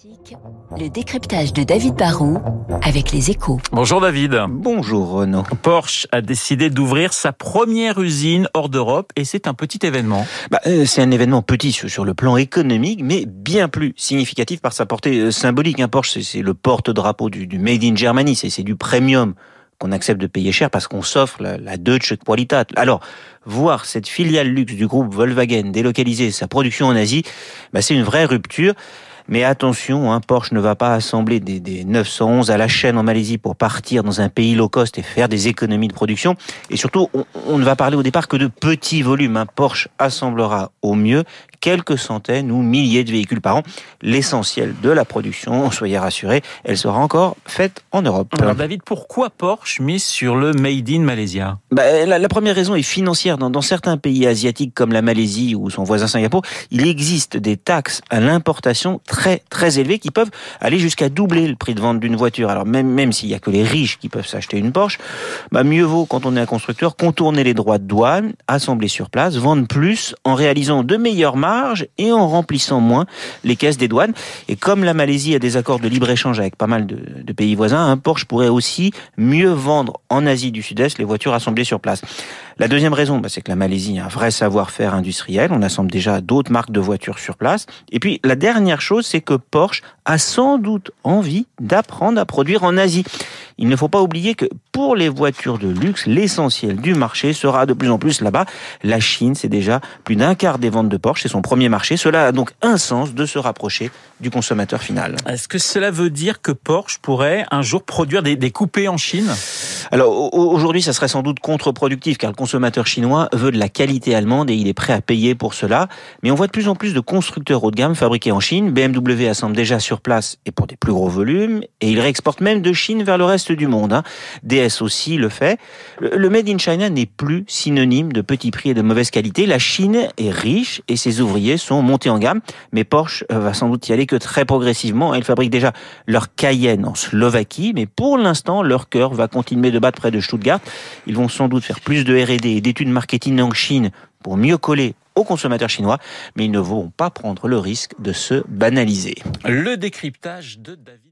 Classique, le décryptage de David Barrault avec les échos. Bonjour David. Bonjour Renaud. Porsche a décidé d'ouvrir sa première usine hors d'Europe et c'est un petit événement. Bah, euh, c'est un événement petit sur, le plan économique, mais bien plus significatif par sa portée euh, symbolique. Un Porsche, c'est le porte-drapeau du, du Made in Germany, c'est du premium qu'on accepte de payer cher parce qu'on s'offre la, la Deutsche Qualität. Alors, voir cette filiale luxe du groupe Volkswagen délocaliser sa production en Asie, bah, c'est une vraie rupture. Mais attention, hein, Porsche ne va pas assembler des, des 911 à la chaîne en Malaisie pour partir dans un pays low cost et faire des économies de production. Et surtout, on, on ne va parler au départ que de petits volumes. Hein. Porsche assemblera au mieux quelques centaines ou milliers de véhicules par an. L'essentiel de la production, soyez rassurés, elle sera encore faite en Europe. Alors David, pourquoi Porsche mise sur le Made in Malaysia? Bah, la, la, première raison est financière. Dans, dans certains pays asiatiques comme la Malaisie ou son voisin Singapour, il existe des taxes à l'importation très très élevées qui peuvent aller jusqu'à doubler le prix de vente d'une voiture. Alors même même s'il y a que les riches qui peuvent s'acheter une Porsche, bah mieux vaut quand on est un constructeur contourner les droits de douane, assembler sur place, vendre plus en réalisant de meilleures et en remplissant moins les caisses des douanes. Et comme la Malaisie a des accords de libre-échange avec pas mal de, pays voisins, Porsche pourrait aussi mieux vendre en Asie du Sud-Est les voitures assemblées sur place. La deuxième raison, bah, c'est que la Malaisie a un vrai savoir-faire industriel. On assemble déjà d'autres marques de voitures sur place. Et puis la dernière chose, c'est que Porsche a sans doute envie d'apprendre à produire en Asie. Il ne faut pas oublier que pour les voitures de luxe, l'essentiel du marché sera de plus en plus là-bas. La Chine, c'est déjà plus d'un quart des ventes de Porsche, premier marché. Cela a donc un sens de se rapprocher du consommateur final. Est-ce que cela veut dire que Porsche pourrait un jour produire des, des coupés en Chine? Alors aujourd'hui, ça serait sans doute contre-productif car le consommateur chinois veut de la qualité allemande et il est prêt à payer pour cela. Mais on voit de plus en plus de constructeurs haut de gamme fabriqués en Chine. BMW assemble déjà sur place et pour des plus gros volumes et il réexporte même de Chine vers le reste du monde. Hein. DS aussi le fait. Le Made in China n'est plus synonyme de petit prix et de mauvaise qualité. La Chine est riche et ses ouvriers sont montés en gamme. Mais Porsche euh, va sans doute y aller que très progressivement. Ils fabriquent déjà leur Cayenne en Slovaquie, mais pour l'instant, leur cœur va continuer de battre près de Stuttgart. Ils vont sans doute faire plus de R&D et d'études marketing en Chine pour mieux coller aux consommateurs chinois, mais ils ne vont pas prendre le risque de se banaliser. Le décryptage de David